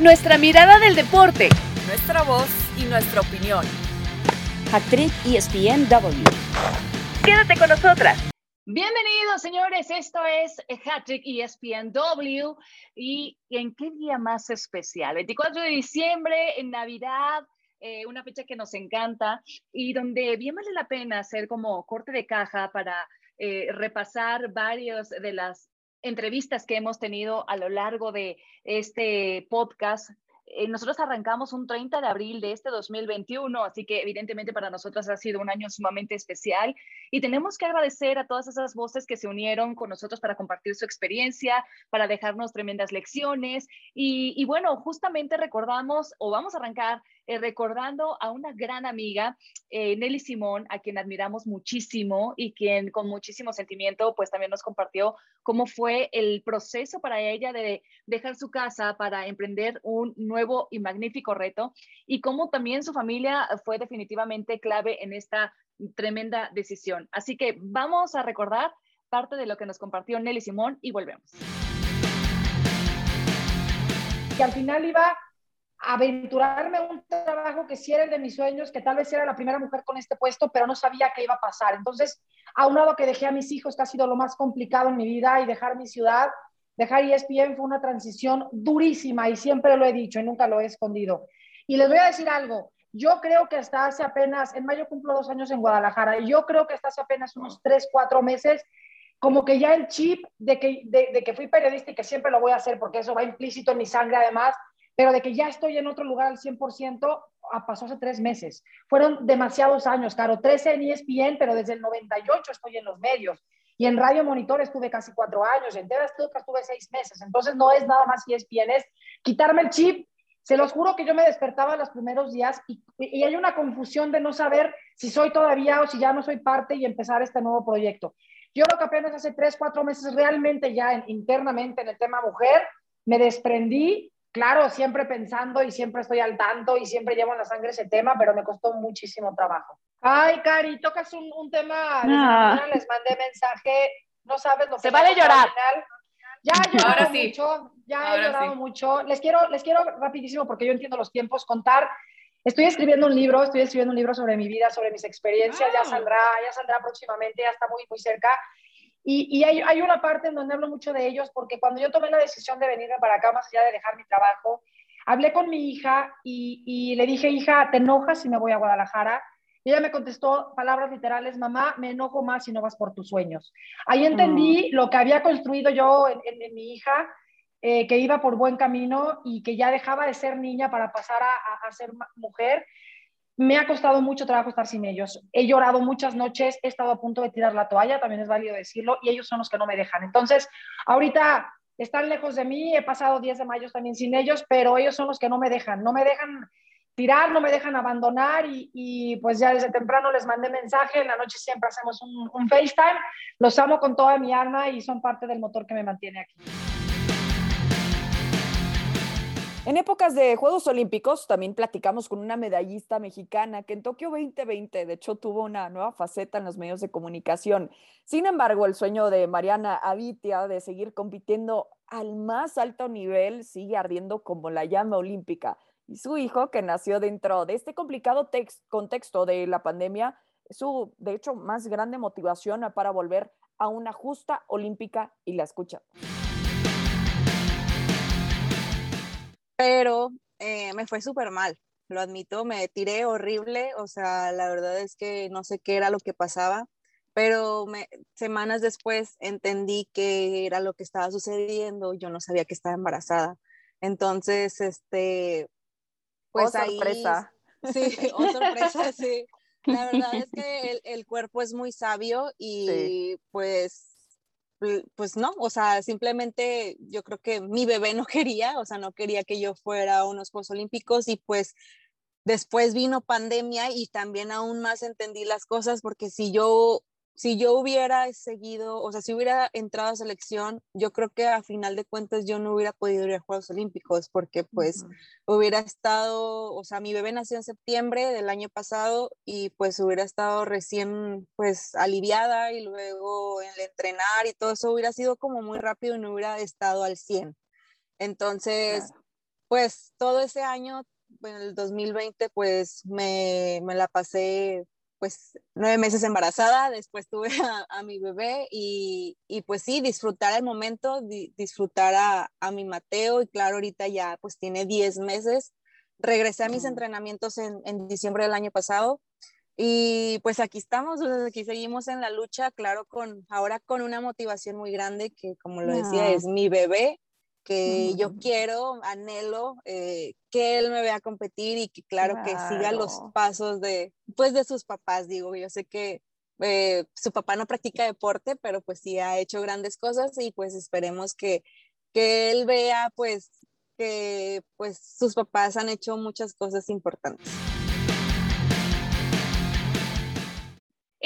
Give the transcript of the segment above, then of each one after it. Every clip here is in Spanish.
Nuestra mirada del deporte, nuestra voz y nuestra opinión. Actriz ESPNW. Quédate con nosotras. Bienvenidos, señores. Esto es Hattrick ESPNW. ¿Y en qué día más especial? 24 de diciembre, en Navidad, eh, una fecha que nos encanta y donde bien vale la pena hacer como corte de caja para eh, repasar varios de las entrevistas que hemos tenido a lo largo de este podcast. Eh, nosotros arrancamos un 30 de abril de este 2021, así que evidentemente para nosotros ha sido un año sumamente especial. Y tenemos que agradecer a todas esas voces que se unieron con nosotros para compartir su experiencia, para dejarnos tremendas lecciones. Y, bueno, justamente recordamos o vamos a arrancar eh, recordando a una gran amiga, eh, Nelly Simón, a quien admiramos muchísimo y quien con muchísimo sentimiento pues también nos compartió cómo fue el proceso para ella de dejar su casa para emprender un nuevo y magnífico reto y cómo también su familia fue definitivamente clave en esta tremenda decisión. Así que vamos a recordar parte de lo que nos compartió Nelly Simón y volvemos. Que al final iba a aventurarme un trabajo que sí era el de mis sueños, que tal vez era la primera mujer con este puesto, pero no sabía qué iba a pasar. Entonces, aunado que dejé a mis hijos, que ha sido lo más complicado en mi vida, y dejar mi ciudad, dejar ESPN fue una transición durísima y siempre lo he dicho y nunca lo he escondido. Y les voy a decir algo, yo creo que hasta hace apenas, en mayo cumplo dos años en Guadalajara, y yo creo que hasta hace apenas unos tres, cuatro meses, como que ya el chip de que, de, que fui periodista y que siempre lo voy a hacer porque eso va implícito en mi sangre además, pero de que ya estoy en otro lugar al 100%, ah, pasó hace tres meses. Fueron demasiados años, claro, 13 en ESPN, pero desde el 98 estoy en los medios. Y en Radio Monitor estuve casi cuatro años, en TV estuve seis meses. Entonces no es nada más ESPN, es quitarme el chip. Se los juro que yo me despertaba los primeros días y, y hay una confusión de no saber si soy todavía o si ya no soy parte y empezar este nuevo proyecto. Yo creo que apenas hace tres, cuatro meses realmente ya internamente en el tema mujer me desprendí claro, siempre pensando y siempre estoy al tanto y siempre llevo en la sangre ese tema, pero me costó muchísimo trabajo. Ay, Cari, tocas un, un tema, ah. les mandé mensaje, no sabes lo que... Se vale llorar. Ya he llorado mucho, ya he llorado mucho. Les quiero, les quiero rapidísimo, porque yo entiendo los tiempos, contar. Estoy escribiendo un libro, estoy escribiendo un libro sobre mi vida, sobre mis experiencias, ya saldrá, ya saldrá próximamente, ya está muy, muy cerca. Y, hay, hay, una parte en donde hablo mucho de ellos, porque cuando yo tomé la decisión de venirme para acá, más allá de dejar mi trabajo, hablé con mi hija y, y le dije, hija, ¿te enojas si me voy a Guadalajara? Y ella me contestó palabras literales, mamá, me enojo más si no vas por tus sueños. Ahí entendí mm. lo que había construido yo en, en, mi hija, eh, que iba por buen camino y que ya dejaba de ser niña para pasar a, a ser mujer me ha costado mucho trabajo estar sin ellos. He llorado muchas noches, he estado a punto de tirar la toalla, también es válido decirlo, y ellos son los que no me dejan. Entonces, ahorita están lejos de mí, he pasado 10 de mayo también sin ellos, pero ellos son los que no me dejan, no me dejan tirar, no me dejan abandonar y, pues ya desde temprano les mandé mensaje, en la noche siempre hacemos un, un FaceTime, los amo con toda mi alma y son parte del motor que me mantiene aquí. En épocas de Juegos Olímpicos también platicamos con una medallista mexicana que en Tokio 2020 de hecho tuvo una nueva faceta en los medios de comunicación. Sin embargo, el sueño de Mariana Avitia de seguir compitiendo al más alto nivel sigue ardiendo como la llama olímpica. Y su hijo, que nació dentro de este complicado contexto de la pandemia, es su, de hecho, más grande motivación para volver a una justa olímpica y la escucha. Pero eh, me fue súper mal, lo admito, me tiré horrible, o sea, la verdad es que no sé qué era lo que pasaba, pero semanas después entendí qué era lo que estaba sucediendo, yo no sabía que estaba embarazada. Entonces, este, pues oh, sorpresa. Sí, oh, sorpresa, sí. La verdad es que el, cuerpo es muy sabio y pues pues no, o sea, simplemente yo creo que mi bebé no quería, o sea, no quería que yo fuera a unos Juegos Olímpicos y pues después vino pandemia y también aún más entendí las cosas porque si yo si yo hubiera seguido, o sea, si hubiera entrado a selección, yo creo que a final de cuentas yo no hubiera podido ir a Juegos Olímpicos porque pues hubiera estado, o sea, mi bebé nació en septiembre del año pasado y pues hubiera estado recién pues aliviada y luego el entrenar y todo eso hubiera sido como muy rápido y no hubiera estado al 100. Entonces, pues todo ese año, en el 2020, pues me, me la pasé pues nueve meses embarazada, después tuve a, mi bebé y, y, pues sí, disfrutar el momento, disfrutar a, a, mi Mateo y claro, ahorita ya pues tiene diez meses. Regresé a mis entrenamientos en, en, diciembre del año pasado y pues aquí estamos, aquí seguimos en la lucha, claro, con ahora con una motivación muy grande que como lo decía, es mi bebé que yo quiero, anhelo eh, que él me vea competir y que claro, que siga los pasos de, pues de sus papás, digo, yo sé que eh, su papá no practica deporte, pero pues sí ha hecho grandes cosas y pues esperemos que, que él vea pues que pues sus papás han hecho muchas cosas importantes.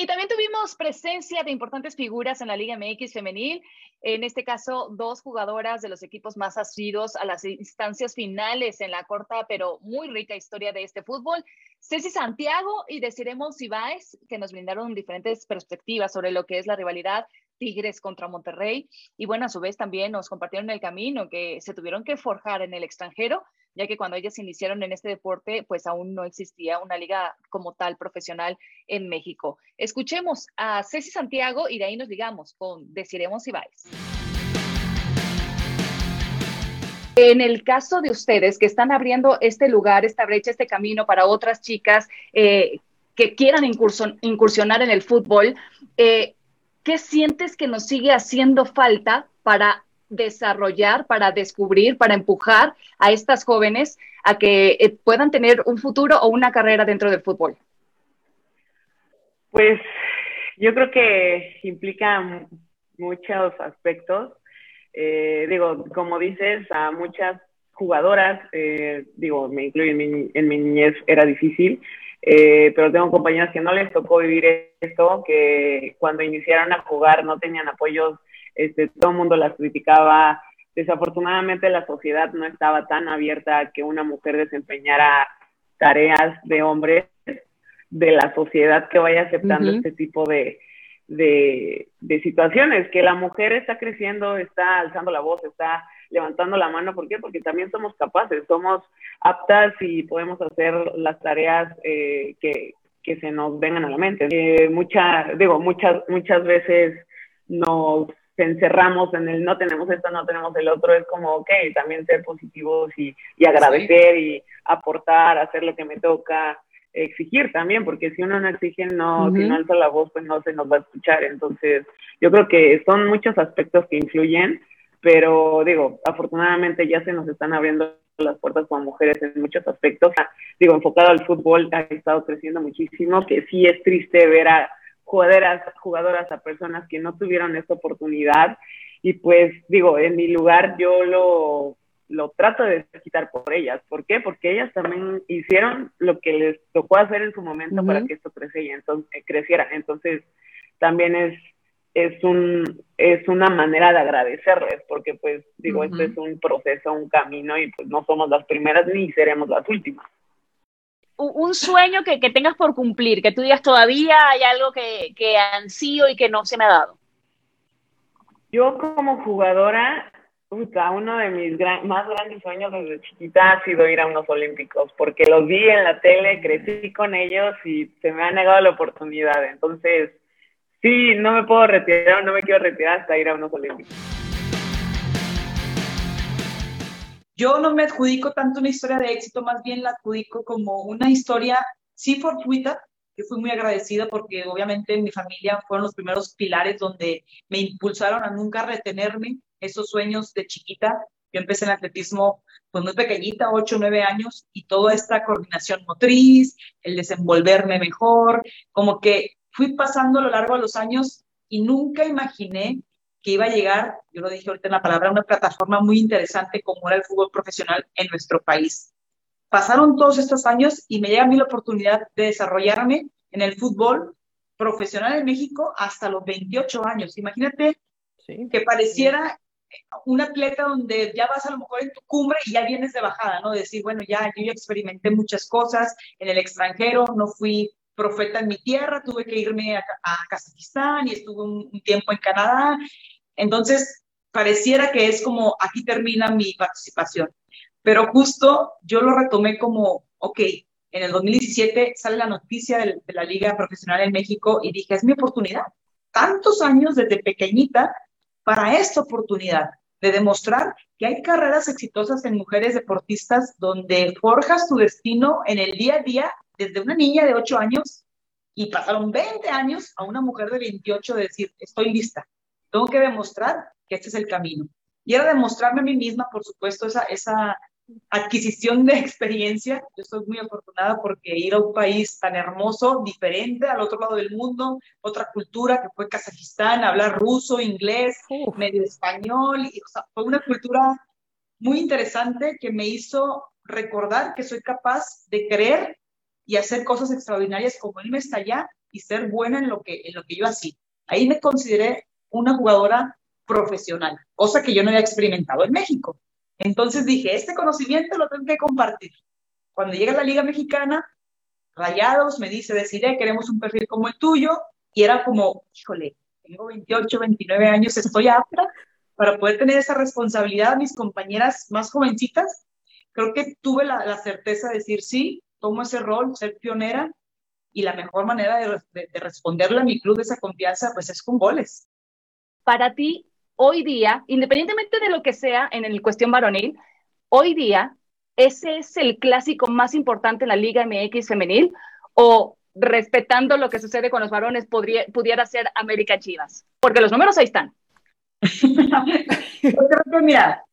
Y también tuvimos presencia de importantes figuras en la Liga MX femenil, en este caso dos jugadoras de los equipos más asidos a las instancias finales en la corta pero muy rica historia de este fútbol. Ceci Santiago y Desiremos Ibáez, que nos brindaron diferentes perspectivas sobre lo que es la rivalidad Tigres contra Monterrey. Y bueno, a su vez también nos compartieron el camino que se tuvieron que forjar en el extranjero, ya que cuando ellas iniciaron en este deporte, pues aún no existía una liga como tal profesional en México. Escuchemos a Ceci Santiago y de ahí nos digamos con Deciremos Ibáez. En el caso de ustedes que están abriendo este lugar, esta brecha, este camino para otras chicas eh, que quieran incursionar en el fútbol, eh, ¿qué sientes que nos sigue haciendo falta para desarrollar, para descubrir, para empujar a estas jóvenes a que eh, puedan tener un futuro o una carrera dentro del fútbol? Pues yo creo que implica muchos aspectos. Eh, digo, como dices, a muchas jugadoras, eh, digo, me incluyo en mi, niñez, era difícil, pero tengo compañeras que no les tocó vivir esto, que cuando iniciaron a jugar no tenían apoyos, este, todo el mundo las criticaba. Desafortunadamente la sociedad no estaba tan abierta a que una mujer desempeñara tareas de hombres de la sociedad que vaya aceptando este tipo de, de, de, situaciones, que la mujer está creciendo, está alzando la voz, está levantando la mano. ¿Por qué? Porque también somos capaces, somos aptas y podemos hacer las tareas eh, que, que, se nos vengan a la mente. Eh, mucha, digo, muchas, muchas veces nos encerramos en el no tenemos esto, no tenemos el otro, es como, ok, también ser positivos y, y agradecer y aportar, hacer lo que me toca, exigir también, porque si uno no exige, no, si no alza la voz, pues no se nos va a escuchar. Entonces, yo creo que son muchos aspectos que influyen pero digo, afortunadamente ya se nos están abriendo las puertas como mujeres en muchos aspectos. Digo, enfocado al fútbol ha estado creciendo muchísimo, que sí es triste ver a jugadoras, jugadoras a personas que no tuvieron esta oportunidad y pues digo, en mi lugar yo lo, lo trato de quitar por ellas. ¿Por qué? Porque ellas también hicieron lo que les tocó hacer en su momento para que esto creciera. Entonces, creciera. Entonces, también es es un es una manera de agradecerles porque pues digo esto es un proceso un camino y pues no somos las primeras ni seremos las últimas un sueño que, que tengas por cumplir que tú digas todavía hay algo que, que ansío y que no se me ha dado yo como jugadora uno de mis más grandes sueños desde chiquita ha sido ir a unos olímpicos porque los vi en la tele crecí con ellos y se me ha negado la oportunidad entonces Sí, no me puedo retirar, no me quiero retirar hasta ir a unos olímpicos. Yo no me adjudico tanto una historia de éxito, más bien la adjudico como una historia, sí fortuita, que fui muy agradecida porque obviamente mi familia fueron los primeros pilares donde me impulsaron a nunca retenerme esos sueños de chiquita. Yo empecé en atletismo pues muy pequeñita, 8 o 9 años, y toda esta coordinación motriz, el desenvolverme mejor, como que fui pasando a lo largo de los años y nunca imaginé que iba a llegar, yo lo dije ahorita en la palabra, una plataforma muy interesante como era el fútbol profesional en nuestro país. Pasaron todos estos años y me llega a mí la oportunidad de desarrollarme en el fútbol profesional en México hasta los 28 años. Imagínate que pareciera un atleta donde ya vas a lo mejor en tu cumbre y ya vienes de bajada, ¿no? decir, bueno, ya yo ya experimenté muchas cosas en el extranjero, no fui profeta en mi tierra, tuve que irme a, Kazajistán y estuve un, tiempo en Canadá. Entonces, pareciera que es como aquí termina mi participación. pero justo yo lo retomé como, ok, en el 2017 sale la noticia de, la Liga Profesional en México y dije, es mi oportunidad. Tantos años desde pequeñita para esta oportunidad de demostrar que hay carreras exitosas en mujeres deportistas donde forjas tu destino en el día a día desde una niña de 8 años y pasaron 20 años a una mujer de 28 de decir, estoy lista, tengo que demostrar que este es el camino. Y era demostrarme a mí misma, por supuesto, esa, esa adquisición de experiencia. Yo estoy muy afortunada porque ir a un país tan hermoso, diferente, al otro lado del mundo, otra cultura que fue Kazajistán, hablar ruso, inglés, medio español, y, fue una cultura muy interesante que me hizo recordar que soy capaz de creer y hacer cosas extraordinarias como él me está allá y ser buena en lo que, en lo que yo hacía. Ahí me consideré una jugadora profesional, cosa que yo no había experimentado en México. Entonces dije, este conocimiento lo tengo que compartir. Cuando llega la Liga Mexicana, Rayados me dice, deciré, queremos un perfil como el tuyo, y era como, híjole, tengo 28, 29 años, estoy apta para poder tener esa responsabilidad. Mis compañeras más jovencitas, creo que tuve la, certeza de decir, sí, tomo ese rol, ser pionera, y la mejor manera de, de responderle a mi club de esa confianza, pues es con goles. Para ti, hoy día, independientemente de lo que sea en el cuestión varonil, hoy día, ¿ese es el clásico más importante en la Liga MX femenil? ¿O respetando lo que sucede con los varones, podría, pudiera ser América Chivas? Porque los números ahí están. yo creo que, mira,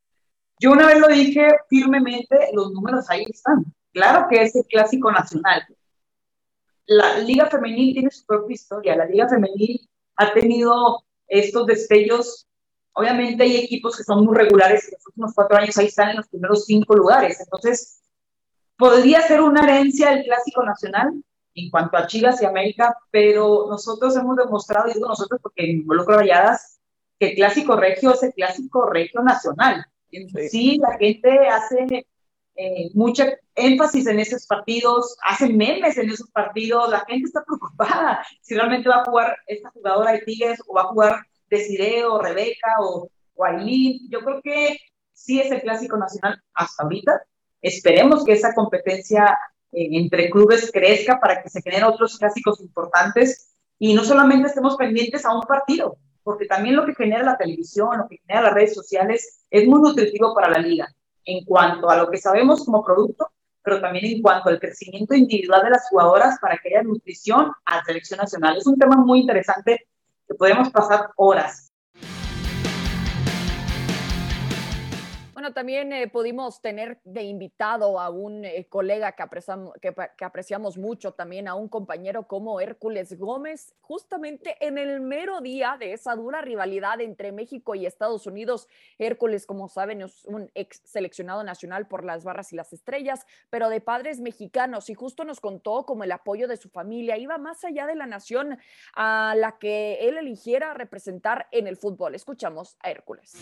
yo una vez lo dije firmemente, los números ahí están. Claro que es el clásico nacional. La Liga Femenil tiene su propia historia. La Liga Femenil ha tenido estos destellos Obviamente hay equipos que son muy regulares y en los últimos cuatro años ahí están en los primeros cinco lugares. Entonces, podría ser una herencia del clásico nacional en cuanto a Chivas y América, pero nosotros hemos demostrado, y digo nosotros porque involucro rayadas, que el clásico regio es el clásico regio nacional. Sí, la gente hace eh, mucho énfasis en esos partidos, hace memes en esos partidos, la gente está preocupada si realmente va a jugar esta jugadora de Tigres o va a jugar Desiree o Rebeca o, o Yo creo que sí es el clásico nacional hasta ahorita. Esperemos que esa competencia eh, entre clubes crezca para que se generen otros clásicos importantes y no solamente estemos pendientes a un partido, porque también lo que genera la televisión, lo que genera las redes sociales es muy nutritivo para la liga en cuanto a lo que sabemos como producto, pero también en cuanto al crecimiento individual de las jugadoras para que haya nutrición a la selección nacional. Es un tema muy interesante que podemos pasar horas. Bueno, también eh, pudimos tener de invitado a un eh, colega que apreciamos, mucho, también a un compañero como Hércules Gómez, justamente en el mero día de esa dura rivalidad entre México y Estados Unidos. Hércules, como saben, es un ex seleccionado nacional por las barras y las estrellas, pero de padres mexicanos y justo nos contó como el apoyo de su familia iba más allá de la nación a la que él eligiera representar en el fútbol. Escuchamos a Hércules.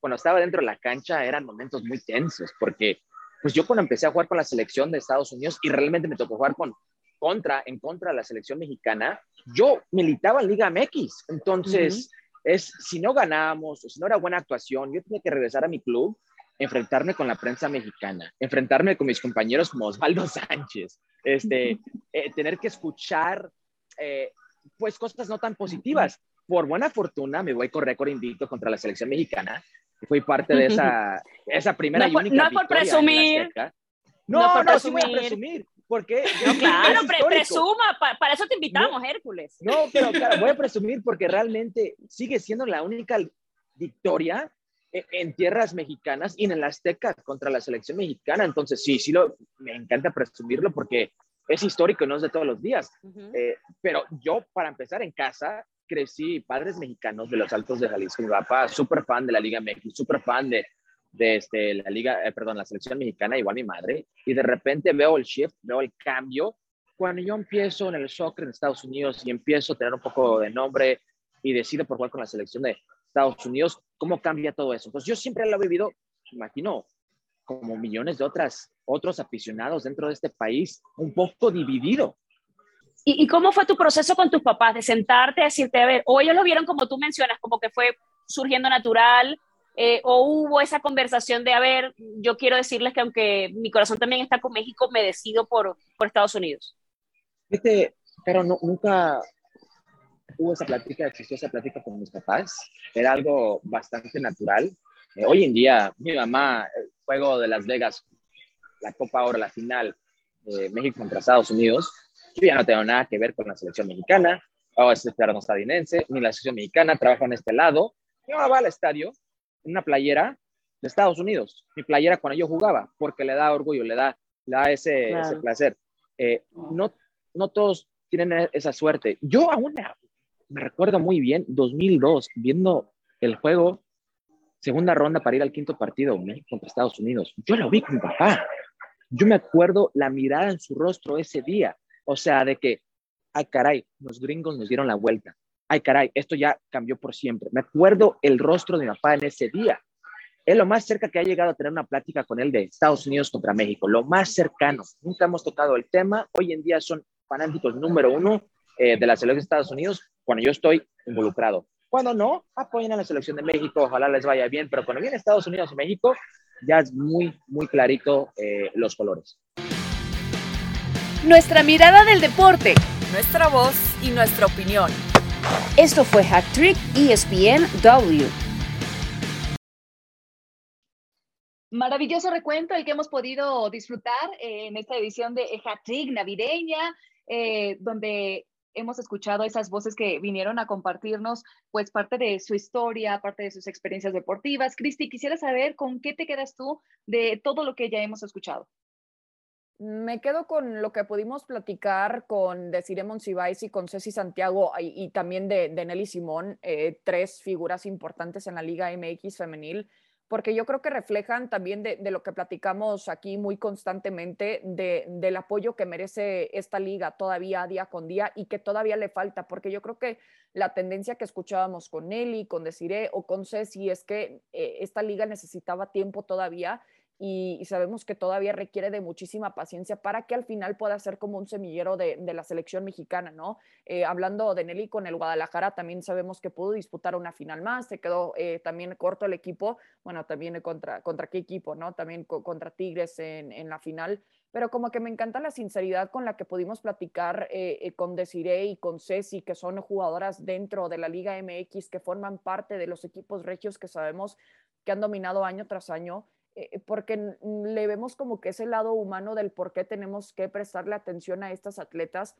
Cuando estaba dentro de la cancha eran momentos muy tensos, porque pues yo cuando empecé a jugar con la selección de Estados Unidos y realmente me tocó jugar con contra, en contra de la selección mexicana, yo militaba en Liga MX. Entonces, es, si no ganábamos, o si no era buena actuación, yo tenía que regresar a mi club, enfrentarme con la prensa mexicana, enfrentarme con mis compañeros como Osvaldo Sánchez, este, eh, tener que escuchar, eh, pues, cosas no tan positivas. Por buena fortuna, me voy con récord invicto contra la selección mexicana, fui parte de esa, esa primera no, y única no por presumir. No, no, no, sí voy a presumir. Porque claro, presuma, para, eso te invitamos, Hércules. No, pero claro, voy a presumir porque realmente sigue siendo la única victoria e, en, tierras mexicanas y en el Azteca contra la selección mexicana. Entonces, sí, sí, lo, me encanta presumirlo porque es histórico y no es de todos los días. Eh, pero yo, para empezar en casa, crecí padres mexicanos de los Altos de Jalisco. Mi papá, súper fan de la Liga México, súper fan de, de este, la Liga, eh, perdón, la selección mexicana, igual mi madre. Y de repente veo el shift, veo el cambio. Cuando yo empiezo en el soccer en Estados Unidos y empiezo a tener un poco de nombre y decido por jugar con la selección de Estados Unidos, ¿cómo cambia todo eso? Pues yo siempre lo he vivido, imagino, como millones de otras, otros aficionados dentro de este país, un poco dividido. ¿Y, cómo fue tu proceso con tus papás de sentarte a decirte, a ver, o ellos lo vieron como tú mencionas, como que fue surgiendo natural, eh, o hubo esa conversación de, a ver, yo quiero decirles que aunque mi corazón también está con México, me decido por, por Estados Unidos? Este, pero no, nunca hubo esa plática, existió esa plática con mis papás, era algo bastante natural. Eh, hoy en día, mi mamá, el juego de Las Vegas, la Copa Oro, la final, de México contra Estados Unidos, yo ya no tengo nada que ver con la selección mexicana, o es ciudadano estadounidense, ni la selección mexicana, trabajo en este lado. Mamá va al estadio en una playera de Estados Unidos, mi playera cuando yo jugaba, porque le da orgullo, le da, le da ese, ese placer. Eh, no, no todos tienen esa suerte. Yo aún me recuerdo muy bien, 2002, viendo el juego, segunda ronda para ir al quinto partido, México contra Estados Unidos. Yo lo vi con mi papá. Yo me acuerdo la mirada en su rostro ese día. O sea, de que, ay caray, los gringos nos dieron la vuelta. Ay caray, esto ya cambió por siempre. Me acuerdo el rostro de mi papá en ese día. Es lo más cerca que ha llegado a tener una plática con él de Estados Unidos contra México. Lo más cercano. Nunca hemos tocado el tema. Hoy en día son fanáticos número uno eh, de la selección de Estados Unidos cuando yo estoy involucrado. Cuando no, apoyen a la selección de México, ojalá les vaya bien, pero cuando viene Estados Unidos y México, ya es muy, muy clarito eh, los colores. Nuestra mirada del deporte. Nuestra voz y nuestra opinión. Esto fue Hack Trick ESPN W. Maravilloso recuento el que hemos podido disfrutar en esta edición de Hack Trick navideña, eh, donde hemos escuchado esas voces que vinieron a compartirnos, pues parte de su historia, parte de sus experiencias deportivas. Cristi, quisiera saber con qué te quedas tú de todo lo que ya hemos escuchado. Me quedo con lo que pudimos platicar con Desiree Monsiváis y con Ceci Santiago y, también de, Nelly Simón, eh, tres figuras importantes en la Liga MX femenil porque yo creo que reflejan también de, lo que platicamos aquí muy constantemente, del apoyo que merece esta liga todavía día con día y que todavía le falta, porque yo creo que la tendencia que escuchábamos con Nelly, con Desiree o con Ceci es que eh, esta liga necesitaba tiempo todavía y, sabemos que todavía requiere de muchísima paciencia para que al final pueda ser como un semillero de, la selección mexicana, ¿no? Eh, hablando de Nelly con el Guadalajara, también sabemos que pudo disputar una final más, se quedó eh, también corto el equipo, bueno, también contra, contra qué equipo, ¿no? También contra Tigres en, la final, pero como que me encanta la sinceridad con la que pudimos platicar eh, con Desiree y con Ceci, que son jugadoras dentro de la Liga MX, que forman parte de los equipos regios que sabemos que han dominado año tras año eh, porque le vemos como que ese lado humano del por qué tenemos que prestarle atención a estas atletas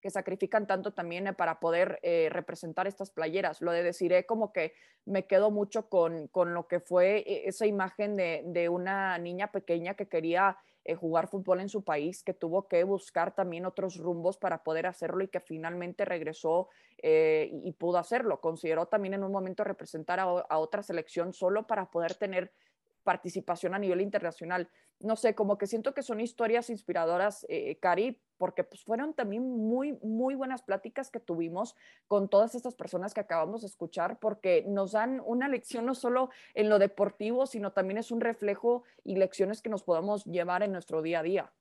que sacrifican tanto también eh, para poder eh, representar estas playeras. Lo de deciré como que me quedo mucho con, con lo que fue esa imagen de, de una niña pequeña que quería jugar fútbol en su país, que tuvo que buscar también otros rumbos para poder hacerlo y que finalmente regresó y, pudo hacerlo. Consideró también en un momento representar a, a otra selección solo para poder tener participación a nivel internacional. No sé, como que siento que son historias inspiradoras, eh, Cari, porque pues fueron también muy, muy buenas pláticas que tuvimos con todas estas personas que acabamos de escuchar, porque nos dan una lección no solo en lo deportivo, sino también es un reflejo y lecciones que nos podamos llevar en nuestro día a día.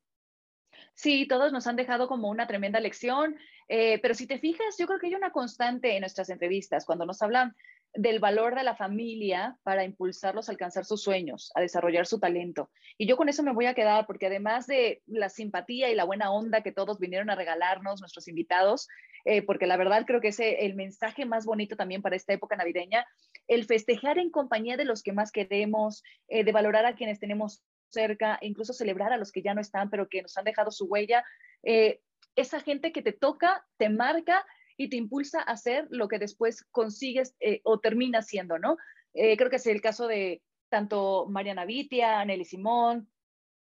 Sí, todos nos han dejado como una tremenda lección, eh, pero si te fijas, yo creo que hay una constante en nuestras entrevistas cuando nos hablan del valor de la familia para impulsarlos a alcanzar sus sueños, a desarrollar su talento. Y yo con eso me voy a quedar, porque además de la simpatía y la buena onda que todos vinieron a regalarnos, nuestros invitados, eh, porque la verdad creo que es el mensaje más bonito también para esta época navideña, el festejar en compañía de los que más queremos, eh, de valorar a quienes tenemos cerca, e incluso celebrar a los que ya no están, pero que nos han dejado su huella. Eh, esa gente que te toca, te marca y te impulsa a hacer lo que después consigues eh, o terminas siendo, ¿no? Eh, creo que es el caso de tanto Mariana Vitia, Nelly Simón,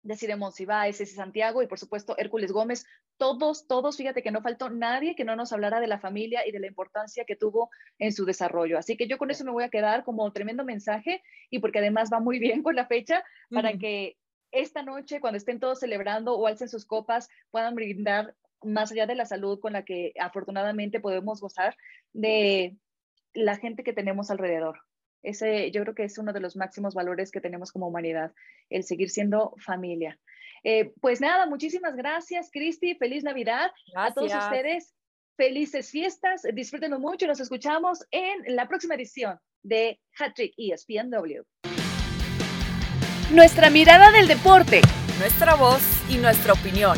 Desiree Monsiváis, Ceci Santiago y por supuesto Hércules Gómez, todos, todos, fíjate que no faltó nadie que no nos hablara de la familia y de la importancia que tuvo en su desarrollo. Así que yo con eso me voy a quedar como tremendo mensaje y porque además va muy bien con la fecha para que esta noche, cuando estén todos celebrando o alcen sus copas, puedan brindar más allá de la salud con la que afortunadamente podemos gozar, de la gente que tenemos alrededor. Ese yo creo que es uno de los máximos valores que tenemos como humanidad, el seguir siendo familia. Eh, pues nada, muchísimas gracias, Cristi. Feliz Navidad a todos ustedes. Felices fiestas. Disfrútenlo mucho. Nos escuchamos en la próxima edición de Hattrick ESPNW. Nuestra mirada del deporte. Nuestra voz y nuestra opinión.